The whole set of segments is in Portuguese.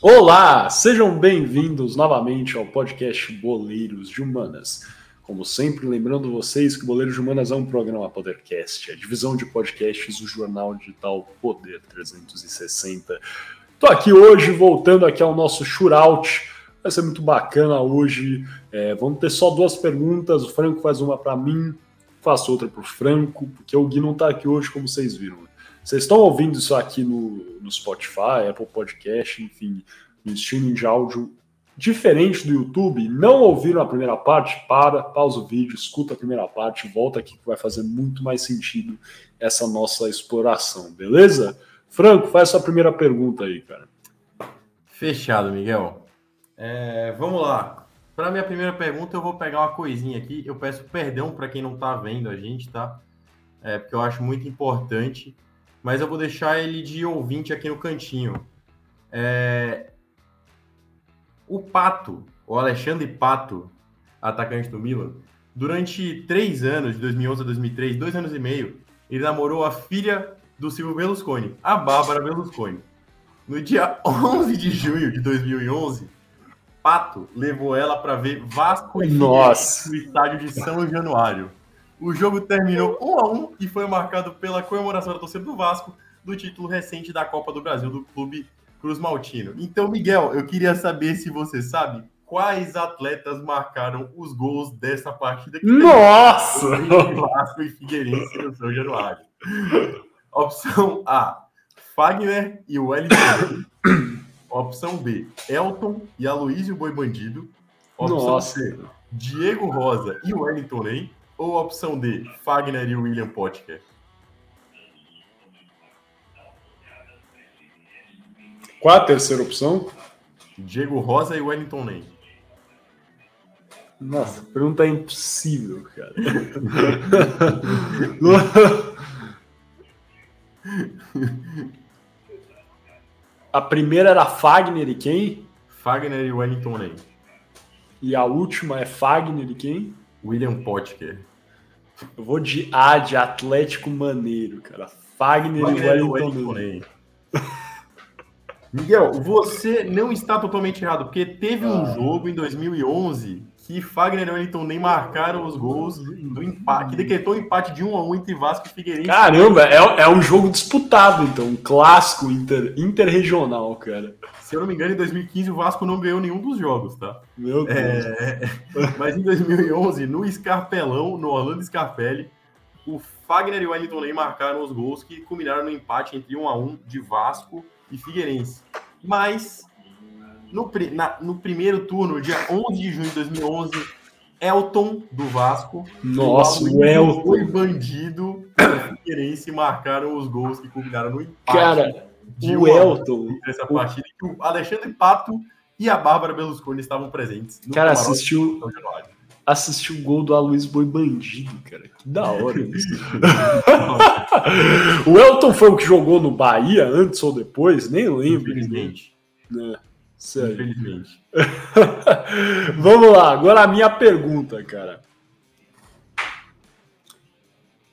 Olá, sejam bem-vindos novamente ao podcast Boleiros de Humanas. Como sempre, lembrando vocês que Boleiros de Humanas é um programa podcast, a divisão de podcasts do jornal digital Poder 360. Estou aqui hoje, voltando aqui ao nosso shootout. Vai ser muito bacana hoje. É, vamos ter só duas perguntas. O Franco faz uma para mim, faço outra para o Franco, porque o Gui não está aqui hoje, como vocês viram. Vocês estão ouvindo isso aqui no, no Spotify, Apple Podcast, enfim, no streaming de áudio diferente do YouTube, não ouviram a primeira parte, para, pausa o vídeo, escuta a primeira parte, volta aqui que vai fazer muito mais sentido essa nossa exploração, beleza? Franco, faz sua primeira pergunta aí, cara. Fechado, Miguel. É, vamos lá. Para minha primeira pergunta, eu vou pegar uma coisinha aqui. Eu peço perdão para quem não está vendo a gente, tá? É, porque eu acho muito importante mas eu vou deixar ele de ouvinte aqui no cantinho. É... O Pato, o Alexandre Pato, atacante do Milan, durante três anos, de 2011 a 2003, dois anos e meio, ele namorou a filha do Silvio Berlusconi, a Bárbara Berlusconi. No dia 11 de junho de 2011, Pato levou ela para ver Vasco e Nossa. no estádio de São Januário. O jogo terminou 1 a 1 e foi marcado pela comemoração da torcida do Vasco do título recente da Copa do Brasil do clube Cruz Maltino. Então, Miguel, eu queria saber se você sabe quais atletas marcaram os gols dessa partida. Nossa! Vasco e Figueirense no São Januário. Opção A, Fagner e Wellington. Opção B, Elton e Aloysio Boi Bandido. Opção Nossa. C, Diego Rosa e Wellington Ney. Ou a opção D, Fagner e William Potker? Qual a terceira opção? Diego Rosa e Wellington Ney. Nossa, a pergunta é impossível, cara. a primeira era Fagner e quem? Fagner e Wellington Ney. E a última é Fagner e quem? William Potker. Eu vou de A de Atlético Maneiro, cara. Fagner, Fagner e Wellington. Ney. Miguel, você não está totalmente errado, porque teve um Ah. jogo em 2011 que Fagner e Wellington Ney marcaram os gols do empate, que decretou o empate de 1 a 1 entre Vasco e Figueirense. Caramba, é, é um jogo disputado, então. Um clássico inter, interregional, cara. Se eu não me engano, em 2015 o Vasco não ganhou nenhum dos jogos, tá? Meu Deus. É, mas em 2011, no Scarpelão, no Orlando Scarpelli, o Fagner e o Wellington Ney marcaram os gols que culminaram no empate entre 1 a 1 de Vasco e Figueirense. Mas no, na- no primeiro turno, dia 11 de junho de 2011, Elton do Vasco, Nossa, e o Elton. foi bandido do Figueirense marcaram os gols que culminaram no empate Cara, de o 1 a 1 Elton. essa partida que o Alexandre Pato e a Bárbara Berlusconi estavam presentes. Cara, assistiu, assistiu o gol do Aloysio Boi Bandido, cara. Que da hora isso. o Elton foi o que jogou no Bahia antes ou depois? Nem lembro. Infelizmente. Né? Sério. Infelizmente. Vamos lá, agora a minha pergunta, cara.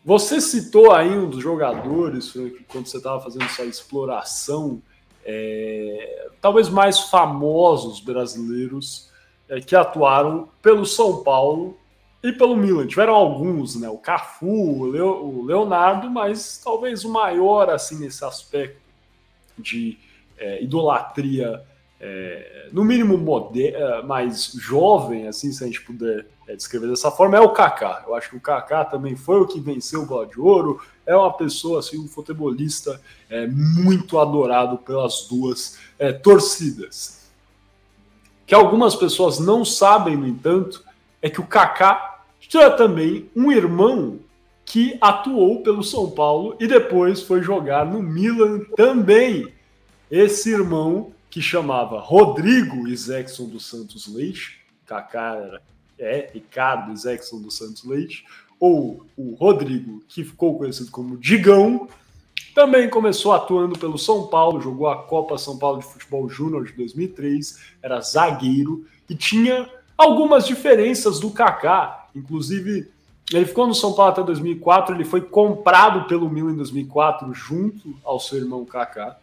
Você citou aí um dos jogadores, Frank, quando você estava fazendo sua exploração, é, talvez mais famosos brasileiros é, que atuaram pelo São Paulo e pelo Milan. Tiveram alguns, né? O Cafu, o, Leo- o Leonardo, mas talvez o maior assim nesse aspecto de é, idolatria é, no mínimo é, mais jovem, assim, se a gente puder é, descrever dessa forma, é o Kaká. Eu acho que o Kaká também foi o que venceu o Bola de Ouro, é uma pessoa, assim, um futebolista é, muito adorado pelas duas é, torcidas. Que algumas pessoas não sabem, no entanto, é que o Kaká tinha também um irmão que atuou pelo São Paulo e depois foi jogar no Milan também. Esse irmão que chamava Rodrigo Isaacson dos Santos Leite, Kaká era, é Ricardo Isaacson dos Santos Leite, ou o Rodrigo, que ficou conhecido como Digão, também começou atuando pelo São Paulo, jogou a Copa São Paulo de Futebol Júnior de 2003, era zagueiro e tinha algumas diferenças do Kaká, inclusive ele ficou no São Paulo até 2004, ele foi comprado pelo Milan em 2004 junto ao seu irmão Kaká.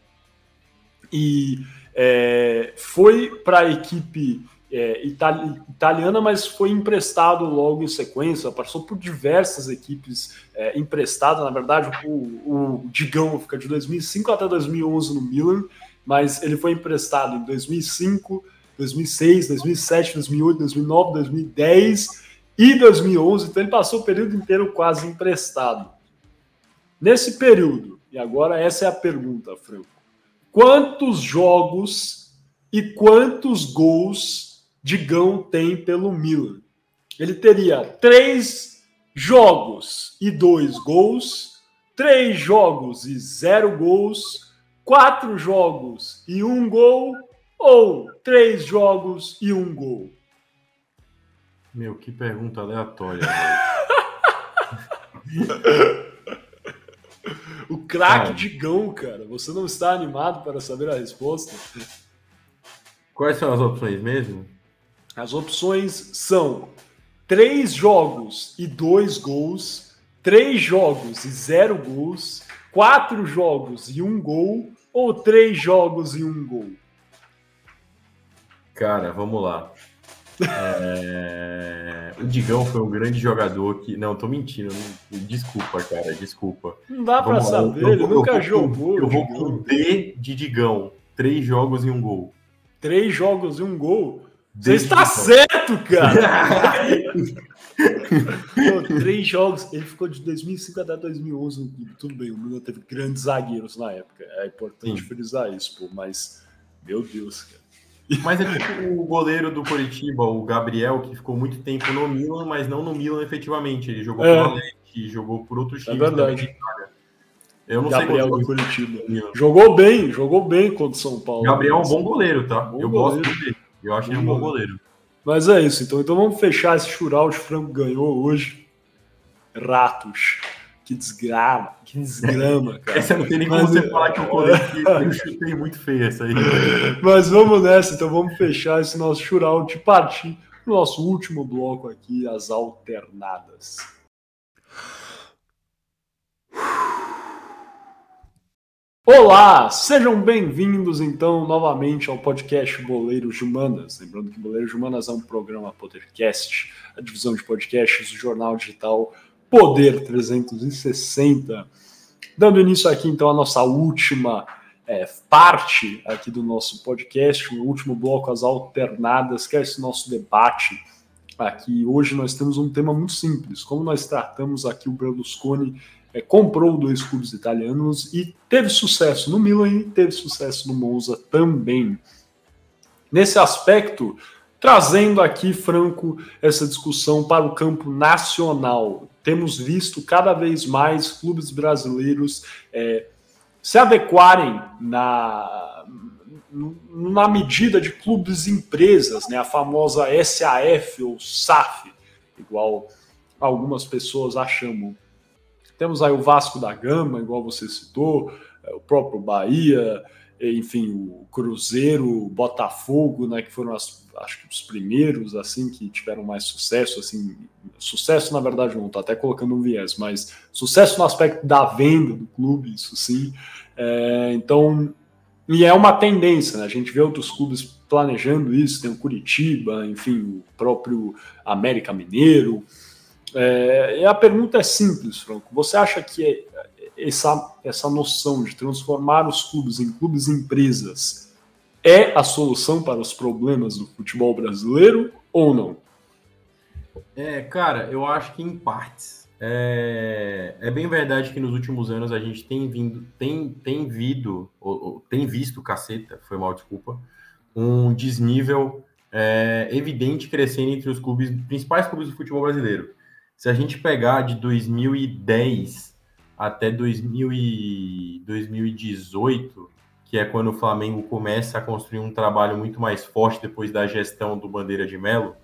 E é, foi para a equipe é, itali italiana, mas foi emprestado logo em sequência, passou por diversas equipes é, emprestadas, na verdade o, o Digão fica de 2005 até 2011 no Milan, mas ele foi emprestado em 2005, 2006, 2007, 2008, 2009, 2010 e 2011, então ele passou o período inteiro quase emprestado. Nesse período, e agora essa é a pergunta, Franco, quantos jogos e quantos gols Digão tem pelo Milan? Ele teria três jogos e dois gols, três jogos e zero gols, quatro jogos e um gol, ou três jogos e um gol? Meu, que pergunta aleatória. o craque Digão, cara. Você não está animado para saber a resposta? Quais são as opções mesmo? As opções são três jogos e dois gols, três jogos e zero gols, quatro jogos e um gol, ou três jogos e um gol? Cara, vamos lá. É... O Digão foi um grande jogador que. Não, tô mentindo. Desculpa, cara, desculpa. Não dá pra saber, eu, ele eu, nunca eu, jogou. Eu vou com D de Digão. Três jogos e um gol. Três jogos e um gol? Você está certo, cara! Pô, três jogos. Ele ficou de 2005 até 2011 Tudo bem, o Milan teve grandes zagueiros na época. É importante Sim. frisar isso, pô, mas. Meu Deus, cara. Mas é tipo o goleiro do Coritiba, o Gabriel, que ficou muito tempo no Milan, mas não no Milan efetivamente. Ele jogou é. por Atlético, jogou por outros times é verdade. Eu não Gabriel sei do Curitiba. Jogou bem, jogou bem contra o São Paulo. Gabriel é um bom goleiro, tá? Bom eu goleiro. gosto dele. Eu acho ele um bom goleiro. Mas é isso, então. Então vamos fechar esse chural de frango ganhou hoje. Ratos. Que desgrama, que desgrama, cara. Essa não tem nem como Mas, você falar que eu colegi, eu chutei muito feio essa aí. Mas vamos nessa, então vamos fechar esse nosso chural de partir no nosso último bloco aqui, as alternadas. Olá, sejam bem-vindos então novamente ao podcast Boleiros de Humanas. Lembrando que Boleiros de Humanas é um programa podcast, a divisão de podcasts do jornal digital Poder 360. Dando início aqui então à nossa última é, parte aqui do nosso podcast, o último bloco, as alternadas, que é esse nosso debate aqui. Hoje nós temos um tema muito simples, como nós tratamos aqui o Berlusconi é, comprou dois clubes italianos e teve sucesso no Milan e teve sucesso no Monza também. Nesse aspecto, trazendo aqui, Franco, essa discussão para o campo nacional. Temos visto cada vez mais clubes brasileiros é, se adequarem na, na medida de clubes empresas, né? a famosa SAF ou SAF, igual algumas pessoas a chamam. Temos aí o Vasco da Gama, igual você citou, é, o próprio Bahia, enfim, o Cruzeiro, o Botafogo, né, que foram as, acho que os primeiros assim que tiveram mais sucesso, assim, sucesso na verdade não, tô até colocando um viés, mas sucesso no aspecto da venda do clube, isso sim. É, então, e é uma tendência, né? A gente vê outros clubes planejando isso, tem o Curitiba, enfim, o próprio América Mineiro. É, e a pergunta é simples, Franco. Você acha que essa, essa noção de transformar os clubes em clubes empresas é a solução para os problemas do futebol brasileiro ou não? É, cara, eu acho que em partes. É, é bem verdade que nos últimos anos a gente tem vindo, tem, tem vindo, ou, ou tem visto, caceta, foi mal, desculpa, um desnível é, evidente crescendo entre os clubes, principais clubes do futebol brasileiro. Se a gente pegar de 2010 até 2000 e 2018, que é quando o Flamengo começa a construir um trabalho muito mais forte depois da gestão do Bandeira de Melo,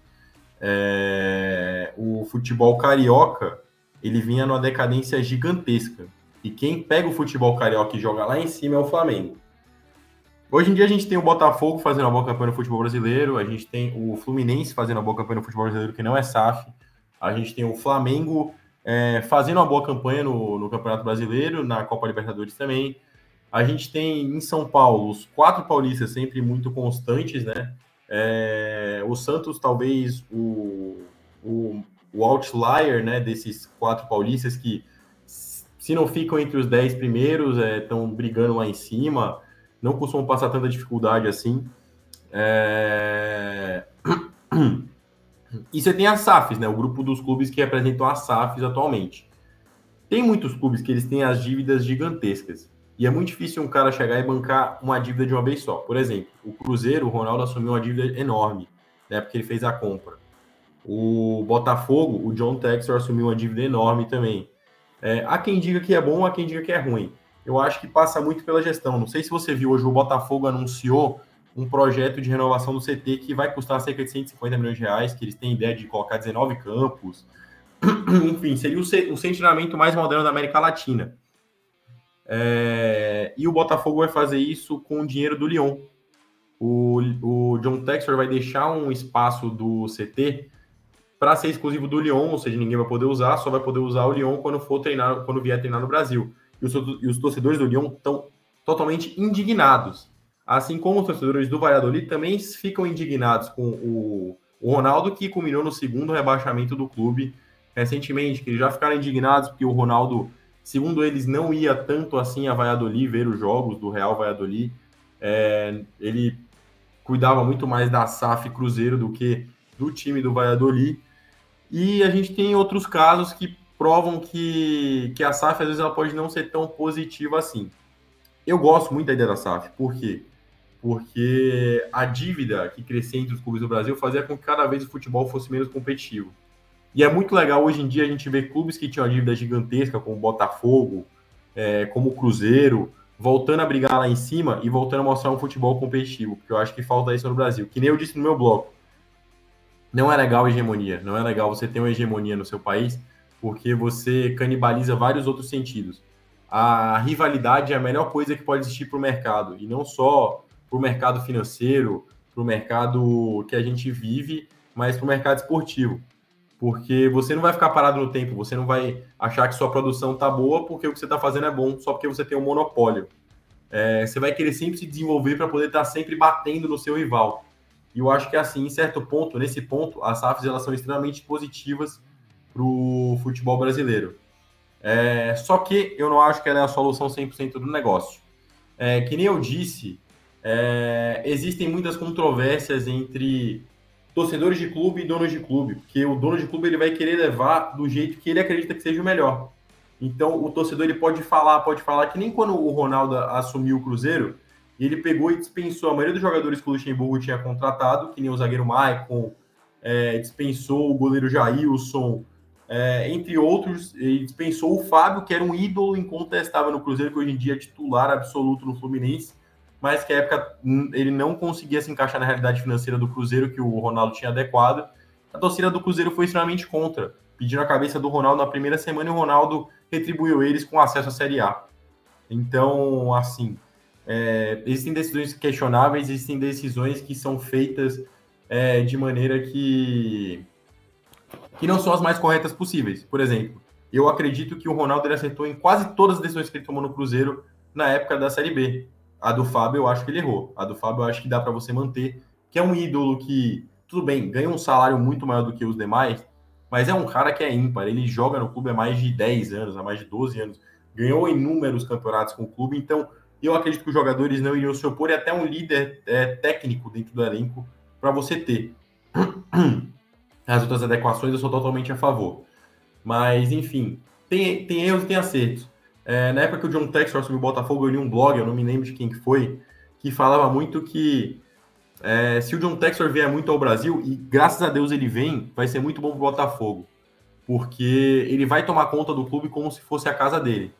é... o futebol carioca ele vinha numa decadência gigantesca. E quem pega o futebol carioca e joga lá em cima é o Flamengo. Hoje em dia a gente tem o Botafogo fazendo uma boa campanha no futebol brasileiro, a gente tem o Fluminense fazendo uma boa campanha no futebol brasileiro, que não é SAF. A gente tem o Flamengo é, fazendo uma boa campanha no, no, Campeonato Brasileiro, na Copa Libertadores também. A gente tem em São Paulo os quatro paulistas sempre muito constantes, né? É, o Santos, talvez o, o, o outlier né, desses quatro paulistas que, se não ficam entre os dez primeiros, estão é, brigando lá em cima, não costumam passar tanta dificuldade assim. É... E você tem as SAFs, né? O grupo dos clubes que representam as SAFs atualmente. Tem muitos clubes que eles têm as dívidas gigantescas. E é muito difícil um cara chegar e bancar uma dívida de uma vez só. Por exemplo, o Cruzeiro, o Ronaldo assumiu uma dívida enorme, né? Porque ele fez a compra. O Botafogo, o John Textor assumiu uma dívida enorme também. É, há quem diga que é bom, há quem diga que é ruim. Eu acho que passa muito pela gestão. Não sei se você viu hoje, o Botafogo anunciou um projeto de renovação do CT que vai custar cerca de 150 milhões de reais, que eles têm ideia de colocar 19 campos. Enfim, seria o, o centramento mais moderno da América Latina. É, e o Botafogo vai fazer isso com o dinheiro do Lyon. O, o John Textor vai deixar um espaço do CT para ser exclusivo do Lyon, ou seja, ninguém vai poder usar, só vai poder usar o Lyon quando for treinar, quando vier treinar no Brasil. E os, e os torcedores do Lyon estão totalmente indignados. Assim como os torcedores do Valladolid também ficam indignados com o, o Ronaldo, que culminou no segundo rebaixamento do clube recentemente, que eles já ficaram indignados porque o Ronaldo Segundo eles, não ia tanto assim a Valladolid ver os jogos do Real Valladolid. É, ele cuidava muito mais da SAF Cruzeiro do que do time do Valladolid. E a gente tem outros casos que provam que, que a SAF às vezes ela pode não ser tão positiva assim. Eu gosto muito da ideia da SAF, por quê? Porque a dívida que crescia entre os clubes do Brasil fazia com que cada vez o futebol fosse menos competitivo. E é muito legal hoje em dia a gente ver clubes que tinham dívida gigantesca, como o Botafogo, é, como o Cruzeiro, voltando a brigar lá em cima e voltando a mostrar um futebol competitivo, porque eu acho que falta isso no Brasil. Que nem eu disse no meu bloco, não é legal a hegemonia, não é legal você ter uma hegemonia no seu país, porque você canibaliza vários outros sentidos. A rivalidade é a melhor coisa que pode existir para o mercado, e não só para o mercado financeiro, para o mercado que a gente vive, mas para o mercado esportivo porque você não vai ficar parado no tempo, você não vai achar que sua produção tá boa porque o que você está fazendo é bom, só porque você tem um monopólio. É, você vai querer sempre se desenvolver para poder estar tá sempre batendo no seu rival. E eu acho que assim, em certo ponto, nesse ponto, as SAFs elas são extremamente positivas para o futebol brasileiro. É, só que eu não acho que ela é a solução 100% do negócio. É, que nem eu disse, é, existem muitas controvérsias entre torcedores de clube e donos de clube, porque o dono de clube ele vai querer levar do jeito que ele acredita que seja o melhor. Então o torcedor ele pode falar, pode falar que nem quando o Ronaldo assumiu o Cruzeiro, ele pegou e dispensou a maioria dos jogadores que o Luxemburgo tinha contratado, que nem o zagueiro Maicon, é, dispensou o goleiro Jailson, é, entre outros, ele dispensou o Fábio, que era um ídolo incontestável no Cruzeiro, que hoje em dia é titular absoluto no Fluminense mas que a época hum, ele não conseguia se encaixar na realidade financeira do Cruzeiro que o Ronaldo tinha adequado. A torcida do Cruzeiro foi extremamente contra, pedindo a cabeça do Ronaldo na primeira semana e o Ronaldo retribuiu eles com acesso à Série A. Então, assim, é, existem decisões questionáveis, existem decisões que são feitas é, de maneira que, que não são as mais corretas possíveis. Por exemplo, eu acredito que o Ronaldo acertou em quase todas as decisões que ele tomou no Cruzeiro na época da Série B. A do Fábio eu acho que ele errou. A do Fábio eu acho que dá para você manter, que é um ídolo que, tudo bem, ganha um salário muito maior do que os demais, mas é um cara que é ímpar. Ele joga no clube há mais de 10 anos, há mais de 12 anos. Ganhou inúmeros campeonatos com o clube, então eu acredito que os jogadores não iriam se opor e até um líder é, técnico dentro do elenco para você ter. As outras adequações eu sou totalmente a favor. Mas, enfim, tem, tem erros e tem acertos. É, na época que o John Textor assumiu o Botafogo, eu li um blog, eu não me lembro de quem que foi, que falava muito que é, se o John Textor vier muito ao Brasil, e graças a Deus ele vem, vai ser muito bom para o Botafogo. Porque ele vai tomar conta do clube como se fosse a casa dele.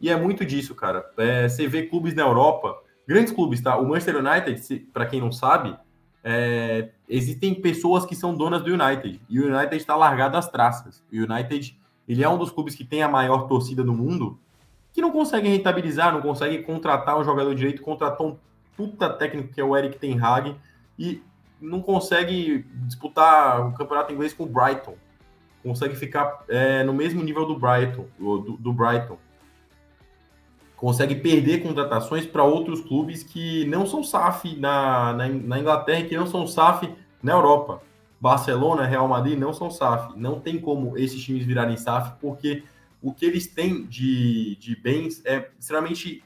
E é muito disso, cara. É, você vê clubes na Europa, grandes clubes, tá? O Manchester United, para quem não sabe, é, existem pessoas que são donas do United. E o United está largado às traças. O United, ele é um dos clubes que tem a maior torcida do mundo que não conseguem rentabilizar, não conseguem contratar um jogador direito, contratou um puta técnico que é o Eric Ten Hag e não consegue disputar o campeonato inglês com o Brighton. Consegue ficar é, no mesmo nível do Brighton, do, do Brighton. consegue perder contratações para outros clubes que não são SAF na, na, na Inglaterra e que não são SAF na Europa. Barcelona, Real Madrid não são SAF. Não tem como esses times virarem SAF, porque o que eles têm de, de bens é extremamente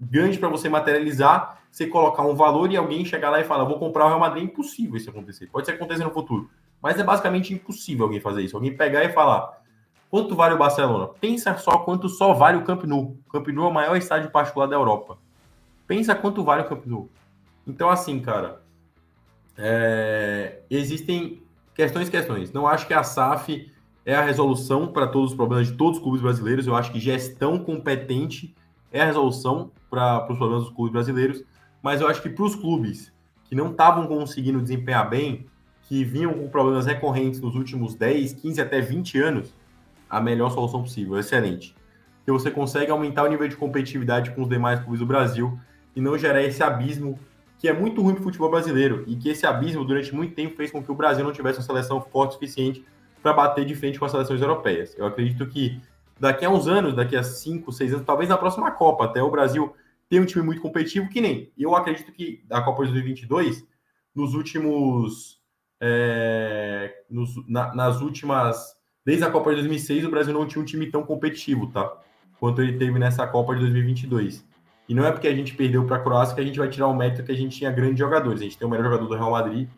grande para você materializar, você colocar um valor e alguém chegar lá e falar, vou comprar o Real Madrid, é impossível isso acontecer. Pode ser acontecer no futuro, mas é basicamente impossível alguém fazer isso. Alguém pegar e falar, quanto vale o Barcelona? Pensa só quanto só vale o Camp Nou. Camp Nou é o maior estádio particular da Europa. Pensa quanto vale o Camp Nou. Então, assim, cara, é... existem questões questões. Não acho que a SAF é a resolução para todos os problemas de todos os clubes brasileiros. Eu acho que gestão competente é a resolução para os problemas dos clubes brasileiros. Mas eu acho que para os clubes que não estavam conseguindo desempenhar bem, que vinham com problemas recorrentes nos últimos 10, 15 até 20 anos, a melhor solução possível, excelente. Que você consegue aumentar o nível de competitividade com os demais clubes do Brasil e não gerar esse abismo que é muito ruim para o futebol brasileiro e que esse abismo durante muito tempo fez com que o Brasil não tivesse uma seleção forte o suficiente para bater de frente com as seleções europeias. Eu acredito que daqui a uns anos, daqui a cinco, seis anos, talvez na próxima Copa, até o Brasil tem um time muito competitivo, que nem. Eu acredito que da Copa de 2022, nos últimos. É, nos, na, nas últimas. Desde a Copa de 2006, o Brasil não tinha um time tão competitivo, tá? Quanto ele teve nessa Copa de 2022. E não é porque a gente perdeu para a Croácia que a gente vai tirar o mérito que a gente tinha grandes jogadores. A gente tem o melhor jogador do Real Madrid,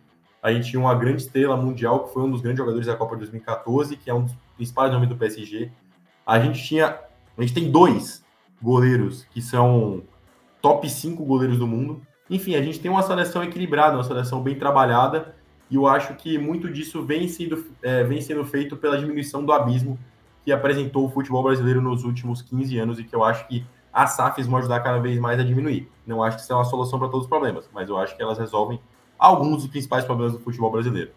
a gente tinha uma grande estrela mundial, que foi um dos grandes jogadores da Copa de 2014, que é um dos principais nomes do PSG. A gente tinha. A gente tem dois goleiros que são top 5 goleiros do mundo. Enfim, a gente tem uma seleção equilibrada, uma seleção bem trabalhada, e eu acho que muito disso vem sendo, é, vem sendo feito pela diminuição do abismo que apresentou o futebol brasileiro nos últimos 15 anos e que eu acho que as SAFs vão ajudar cada vez mais a diminuir. Não acho que isso é uma solução para todos os problemas, mas eu acho que elas resolvem alguns dos principais problemas do futebol brasileiro.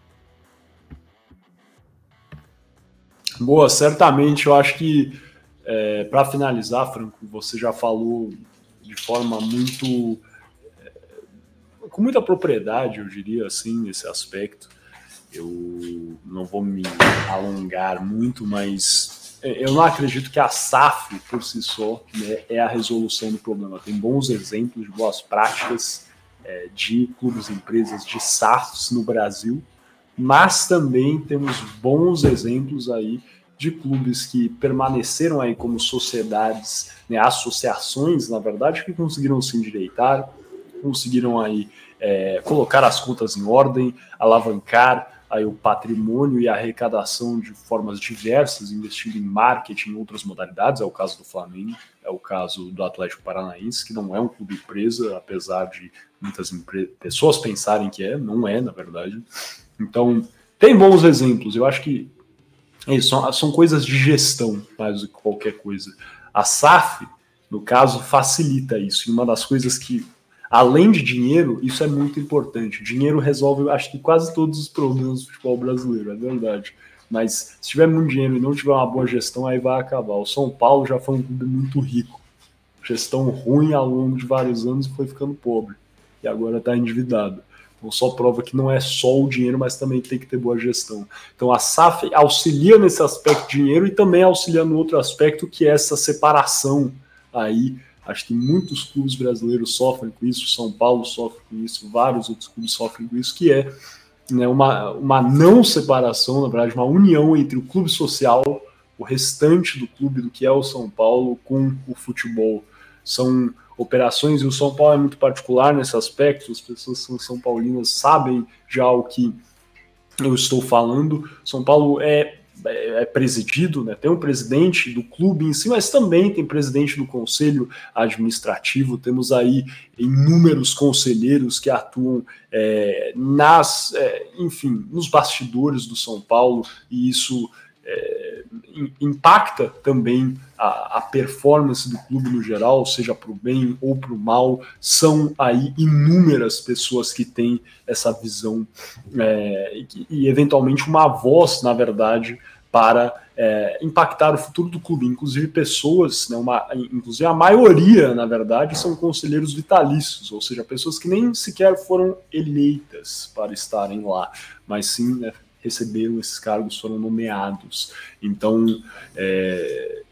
Boa, certamente. Eu acho que, é, para finalizar, Franco, você já falou de forma muito. É, com muita propriedade, eu diria assim, nesse aspecto. Eu não vou me alongar muito, mas é, eu não acredito que a SAF por si só né, é a resolução do problema. Tem bons exemplos de boas práticas é, de clubes e empresas de SAFs no Brasil, mas também temos bons exemplos aí de clubes que permaneceram aí como sociedades, né, associações, na verdade, que conseguiram se endireitar, conseguiram aí é, colocar as contas em ordem, alavancar aí o patrimônio e a arrecadação de formas diversas, investindo em marketing outras modalidades, é o caso do Flamengo, é o caso do Atlético Paranaense, que não é um clube empresa, apesar de muitas pessoas pensarem que é, não é, na verdade. Então, tem bons exemplos, eu acho que é são, são coisas de gestão mais do que qualquer coisa. A SAF, no caso, facilita isso, e uma das coisas que Além de dinheiro, isso é muito importante. Dinheiro resolve, acho que quase todos os problemas do futebol brasileiro, é verdade. Mas se tiver muito dinheiro e não tiver uma boa gestão, aí vai acabar. O São Paulo já foi um clube muito rico. Gestão ruim ao longo de vários anos e foi ficando pobre. E agora está endividado. Então só prova que não é só o dinheiro, mas também tem que ter boa gestão. Então a SAF auxilia nesse aspecto dinheiro e também auxilia no outro aspecto que é essa separação aí Acho que muitos clubes brasileiros sofrem com isso, São Paulo sofre com isso, vários outros clubes sofrem com isso, que é né, uma, uma não separação, na verdade, uma união entre o clube social, o restante do clube, do que é o São Paulo, com o futebol. São operações, e o São Paulo é muito particular nesse aspecto, as pessoas que são são paulinas sabem já o que eu estou falando. São Paulo é é, é presidido, né? tem um presidente do clube em si, mas também tem presidente do conselho administrativo. Temos aí inúmeros conselheiros que atuam é, nas, é, enfim, nos bastidores do São Paulo, e isso é, impacta também a, a, performance do clube no geral, seja para o bem ou para o mal. São aí inúmeras pessoas que têm essa visão é, e, e, eventualmente, uma voz, na verdade, para é, impactar o futuro do clube. Inclusive, pessoas, né, uma, inclusive a maioria, na verdade, são conselheiros vitalícios, ou seja, pessoas que nem sequer foram eleitas para estarem lá, mas sim né, receberam esses cargos, foram nomeados. Então, é,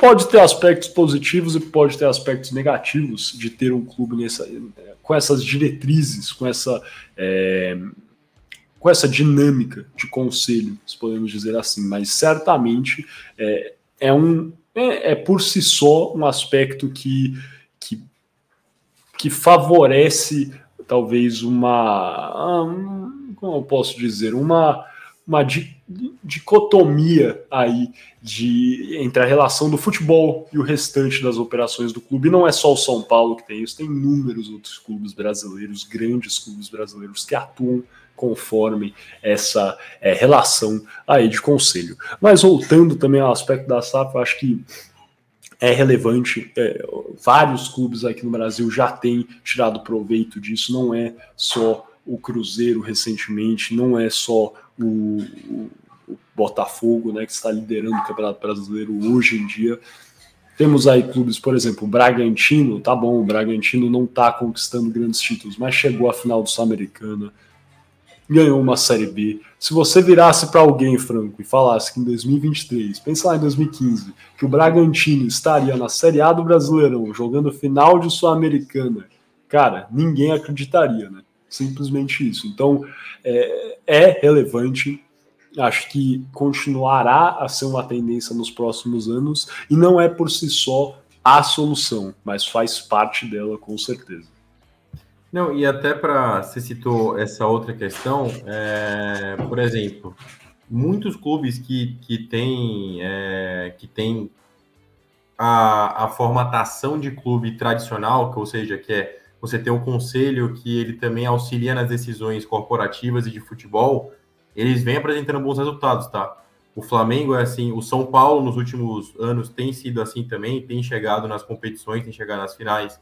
pode ter aspectos positivos e pode ter aspectos negativos de ter um clube nessa, com essas diretrizes, com essa, é, com essa dinâmica de conselho, se podemos dizer assim. Mas certamente é, é um é, é por si só um aspecto que, que, que favorece talvez uma, como eu posso dizer, uma uma dicotomia aí de, entre a relação do futebol e o restante das operações do clube. Não é só o São Paulo que tem isso, tem inúmeros outros clubes brasileiros, grandes clubes brasileiros que atuam conforme essa é, relação aí de conselho. Mas voltando também ao aspecto da SAF, eu acho que é relevante. É, vários clubes aqui no Brasil já têm tirado proveito disso, não é só o Cruzeiro recentemente, não é só o, o, Botafogo, né, que está liderando o Campeonato Brasileiro hoje em dia. Temos aí clubes, por exemplo, o Bragantino, tá bom, o Bragantino não está conquistando grandes títulos, mas chegou à final do Sul-Americana, ganhou uma Série B. Se você virasse para alguém, Franco, e falasse que em 2023, pensa lá em 2015, que o Bragantino estaria na Série A do Brasileirão, jogando final de Sul-Americana, cara, ninguém acreditaria, né? Simplesmente isso. Então, é, é relevante, acho que continuará a ser uma tendência nos próximos anos, e não é por si só a solução, mas faz parte dela com certeza. Não, e até para você citou essa outra questão, é, por exemplo, muitos clubes que, que têm é, que tem a, a formatação de clube tradicional, que, ou seja, que é você tem um conselho que ele também auxilia nas decisões corporativas e de futebol, eles vêm apresentando bons resultados, tá? O Flamengo é assim, o São Paulo nos últimos anos tem sido assim também, tem chegado nas competições, tem chegado nas finais.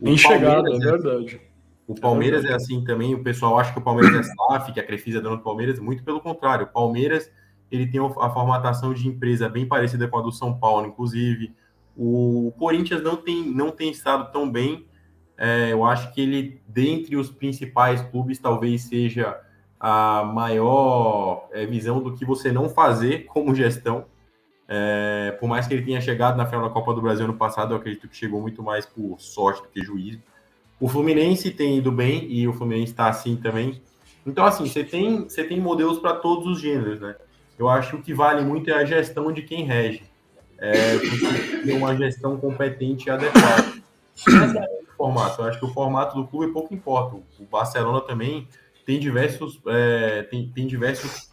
O tem chegado, é, é verdade. O Palmeiras é, é, assim também, o pessoal acha que o Palmeiras é SAF, que a Crefisa é dono do Palmeiras, muito pelo contrário. O Palmeiras, ele tem a formatação de empresa bem parecida com a do São Paulo, inclusive. O Corinthians não tem, não tem estado tão bem, é, eu acho que ele, dentre os principais clubes, talvez seja a maior é, visão do que você não fazer como gestão. É, por mais que ele tenha chegado na final da Copa do Brasil ano passado, eu acredito que chegou muito mais por sorte do que juízo. O Fluminense tem ido bem e o Fluminense está assim também. Então, assim, você tem, você tem modelos para todos os gêneros, né? Eu acho que o que vale muito é a gestão de quem rege. É, uma gestão competente e adequada. É formato. Eu acho que o formato do clube pouco importa. O Barcelona também tem diversos, é, tem, tem diversos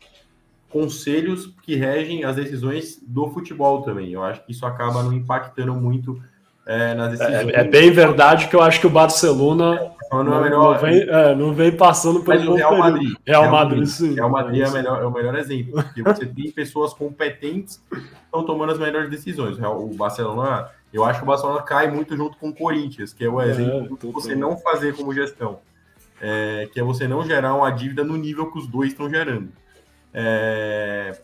conselhos que regem as decisões do futebol também. Eu acho que isso acaba não impactando muito é, nas é, decisões. É, é, bem verdade que eu acho que o Barcelona não, não, é melhor, não, vem, é, não vem passando pelo Real Madrid. Real, Real Madrid, Madrid, sim. Real Madrid é, melhor, é o melhor exemplo, porque você tem pessoas competentes que estão tomando as melhores decisões. O Barcelona eu acho que o Barcelona cai muito junto com o Corinthians, que é o é, exemplo é, você não fazer como gestão. É, que é você não gerar uma dívida no nível que os dois estão gerando. É,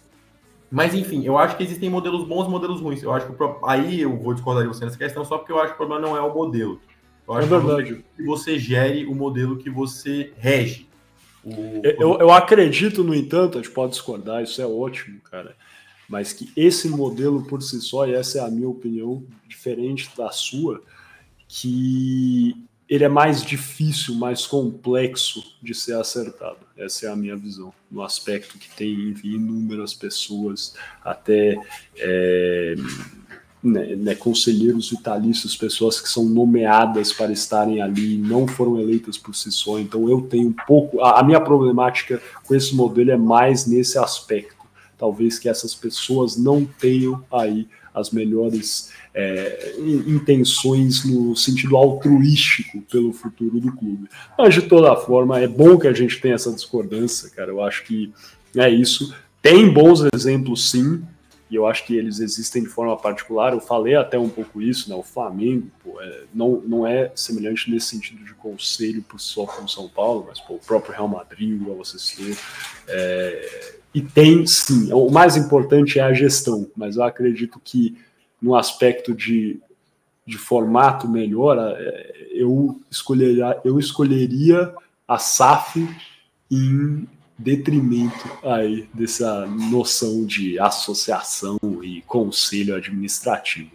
mas, enfim, eu acho que existem modelos bons e modelos ruins. Eu acho que aí eu vou discordar de você nessa questão, só porque eu acho que o problema não é o modelo. Eu acho é verdade. que você gere o modelo que você rege. O... Eu, eu acredito, no entanto, a gente pode discordar, isso é ótimo, cara mas que esse modelo por si só, e essa é a minha opinião, diferente da sua, que ele é mais difícil, mais complexo de ser acertado. Essa é a minha visão, no aspecto que tem inúmeras pessoas, até é, né, né, conselheiros vitalícios, pessoas que são nomeadas para estarem ali, não foram eleitas por si só. Então eu tenho um pouco. A, a minha problemática com esse modelo é mais nesse aspecto talvez que essas pessoas não tenham aí as melhores é, intenções no sentido altruístico pelo futuro do clube. Mas de toda forma, é bom que a gente tenha essa discordância, cara. Eu acho que é isso. Tem bons exemplos, sim, e eu acho que eles existem de forma particular. Eu falei até um pouco isso, né? O Flamengo pô, é, não, não é semelhante nesse sentido de conselho por só com São Paulo, mas pô, o próprio Real Madrid, igual você citou, é, e tem sim, o mais importante é a gestão, mas eu acredito que no aspecto de, de formato melhor, é, eu escolheria, eu escolheria a SAF em detrimento aí dessa noção de associação e conselho administrativo.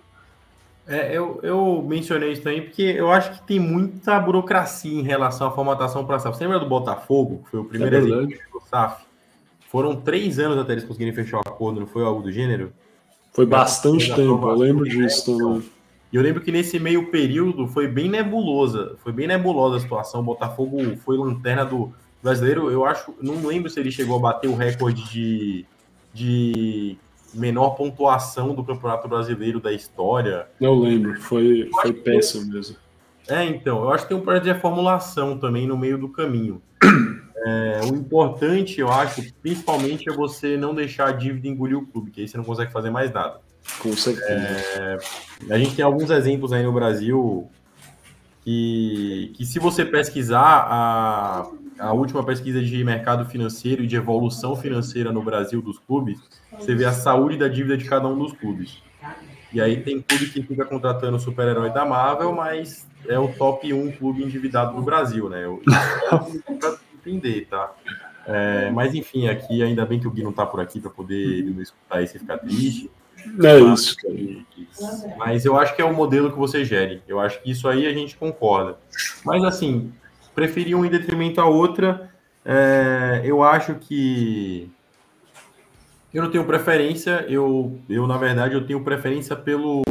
É, eu, eu mencionei isso também porque eu acho que tem muita burocracia em relação à formatação para SAF. Você lembra do Botafogo, que foi o primeiro é exemplo do SAF? Foram três anos até eles conseguirem fechar o acordo, não foi algo do gênero? Foi bastante tempo, eu lembro disso também. E eu lembro que nesse meio período foi bem nebulosa, foi bem nebulosa a situação. O Botafogo foi lanterna do brasileiro. Eu acho, não lembro se ele chegou a bater o recorde de, de menor pontuação do Campeonato Brasileiro da história. Eu lembro, foi, foi péssimo mesmo. É, então, eu acho que tem um projeto de reformulação também no meio do caminho. É, o importante, eu acho, principalmente, é você não deixar a dívida engolir o clube, que aí você não consegue fazer mais nada. Com certeza. É, a gente tem alguns exemplos aí no Brasil que, que se você pesquisar a, a última pesquisa de mercado financeiro e de evolução financeira no Brasil dos clubes, você vê a saúde da dívida de cada um dos clubes. E aí tem clube que fica contratando o super-herói da Marvel, mas é o top 1 clube endividado do Brasil, né? Para entender, tá? É, mas enfim, aqui ainda bem que o Gui não tá por aqui para poder não escutar isso e ficar triste. É isso, cara. Mas eu acho que é o modelo que você gere. Eu acho que isso aí a gente concorda. Mas assim, preferir um em detrimento a outra, é, eu acho que eu não tenho preferência. Eu, eu na verdade, eu tenho preferência pelo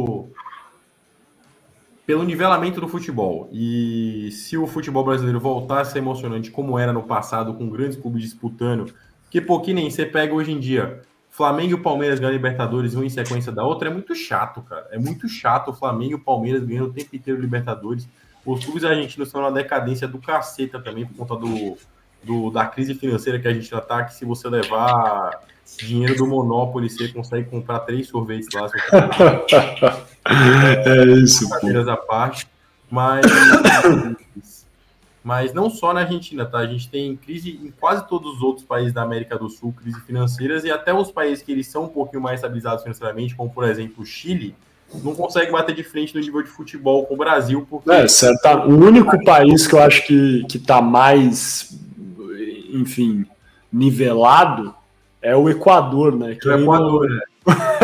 pelo nivelamento do futebol. E se o futebol brasileiro voltar a ser emocionante como era no passado, com grandes clubes disputando, que nem você pega hoje em dia, Flamengo e o Palmeiras ganham Libertadores um em sequência da outra, é muito chato, cara. É muito chato o Flamengo e o Palmeiras ganhando o tempo inteiro Libertadores. Os clubes argentinos estão na decadência do caceta também, por conta do, do, da crise financeira que a gente já tá, que se você levar dinheiro do Monopoly, você consegue comprar três sorvetes lá. é isso. Brincadeiras à parte. Mas, mas não só na Argentina, tá? A gente tem crise em quase todos os outros países da América do Sul, crise financeiras, e até os países que eles são um pouquinho mais estabilizados financeiramente, como por exemplo o Chile, não consegue bater de frente no nível de futebol com o Brasil. Porque... É, certo. O único país que eu acho que, que tá mais, enfim, nivelado é o Equador, né? Que o Equador, né?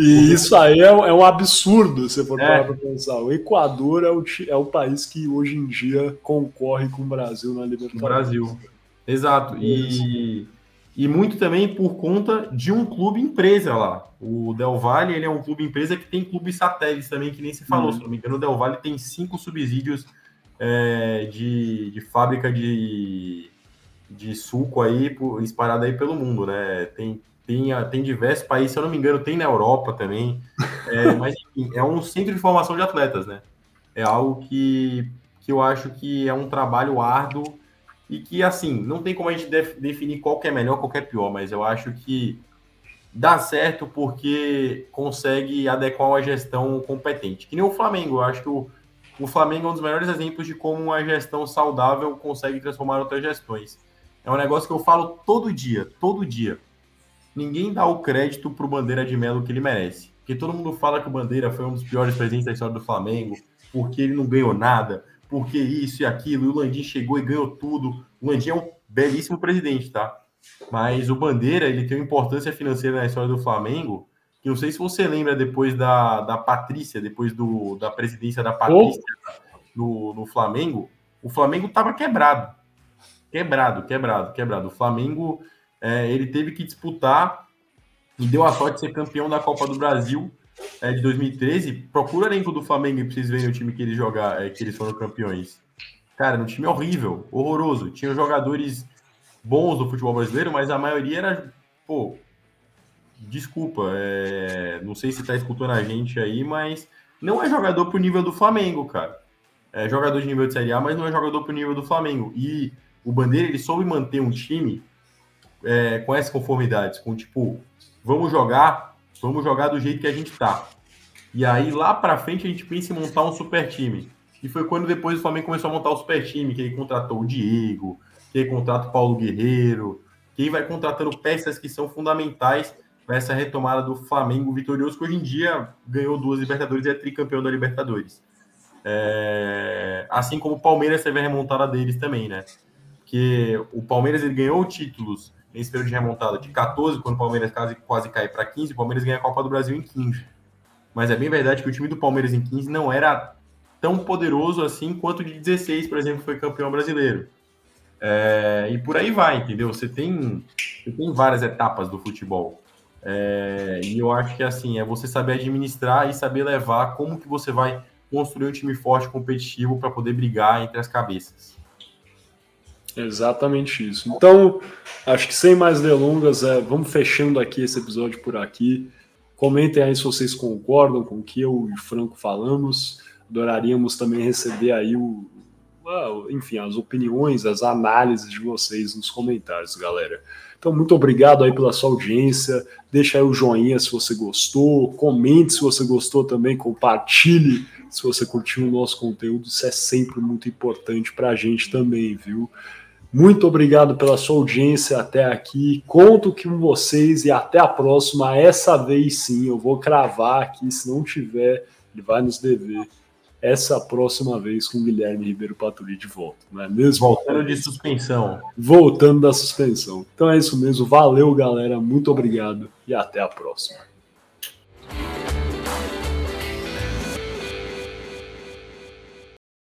e isso aí é, é, um absurdo, se for é. para pensar. O Equador é o, é o país que hoje em dia concorre com o Brasil na Libertadores. Brasil. Exato. E, e muito também por conta de um clube empresa lá. O Del Valle ele é um clube empresa que tem clubes satélites também, que nem se falou. Uhum. Se não me engano, o Del Valle tem cinco subsídios é, de, de fábrica de de suco aí espalhado aí pelo mundo, né? Tem, tem, tem diversos países, se eu não me engano, tem na Europa também. É, mas enfim, é um centro de formação de atletas, né? É algo que, que eu acho que é um trabalho árduo e que, assim, não tem como a gente def, definir qual que é melhor, qual que é pior, mas eu acho que dá certo porque consegue adequar uma gestão competente. Que nem o Flamengo, eu acho que o, o Flamengo é um dos melhores exemplos de como uma gestão saudável consegue transformar outras gestões. É um negócio que eu falo todo dia, todo dia. Ninguém dá o crédito pro Bandeira de Melo que ele merece. Porque todo mundo fala que o Bandeira foi um dos piores presidentes da história do Flamengo, porque ele não ganhou nada, porque isso e aquilo, e o Landim chegou e ganhou tudo. O Landim é um belíssimo presidente, tá? Mas o Bandeira, ele tem uma importância financeira na história do Flamengo, que não sei se você lembra depois da, da Patrícia, depois do, da presidência da Patrícia no, no Flamengo, o Flamengo tava quebrado quebrado, quebrado, quebrado. O Flamengo é, ele teve que disputar e deu a sorte de ser campeão da Copa do Brasil é, de 2013. Procura elenco do Flamengo para vocês verem o time que eles jogar, é, que eles foram campeões. Cara, um time horrível, horroroso. Tinha jogadores bons do futebol brasileiro, mas a maioria era, pô, desculpa, é, não sei se tá escutando a gente aí, mas não é jogador pro nível do Flamengo, cara. É jogador de nível de Série A, mas não é jogador pro nível do Flamengo. E o Bandeira ele soube manter um time é, com essas conformidades, com tipo, vamos jogar, vamos jogar do jeito que a gente tá. E aí lá para frente a gente pensa em montar um super time. E foi quando depois o Flamengo começou a montar o super time, que ele contratou o Diego, que ele contrata o Paulo Guerreiro, que ele vai contratando peças que são fundamentais para essa retomada do Flamengo vitorioso, que hoje em dia ganhou duas Libertadores e é tricampeão da Libertadores. É... Assim como o Palmeiras teve a remontada deles também, né? porque o Palmeiras ele ganhou títulos nesse período de remontada de 14, quando o Palmeiras quase, quase caiu para 15, o Palmeiras ganha a Copa do Brasil em 15. Mas é bem verdade que o time do Palmeiras em 15 não era tão poderoso assim quanto de 16, por exemplo, foi campeão brasileiro. É, e por aí vai, entendeu? Você tem, você tem várias etapas do futebol. É, e eu acho que assim, é você saber administrar e saber levar como que você vai construir um time forte, competitivo, para poder brigar entre as cabeças. Exatamente isso. Então, acho que sem mais delongas, é, vamos fechando aqui esse episódio por aqui. Comentem aí se vocês concordam com o que eu e o Franco falamos. Adoraríamos também receber aí o, enfim, as opiniões, as análises de vocês nos comentários, galera. Então, muito obrigado aí pela sua audiência. Deixa aí o joinha se você gostou, comente se você gostou também, compartilhe se você curtiu o nosso conteúdo. Isso é sempre muito importante para a gente também, viu? Muito obrigado pela sua audiência até aqui. Conto com vocês e até a próxima. Essa vez sim, eu vou cravar aqui. Se não tiver, ele vai nos dever essa próxima vez com Guilherme Ribeiro Paturi de volta, não é mesmo? Voltando de suspensão. Voltando da suspensão. Então é isso mesmo. Valeu, galera. Muito obrigado e até a próxima.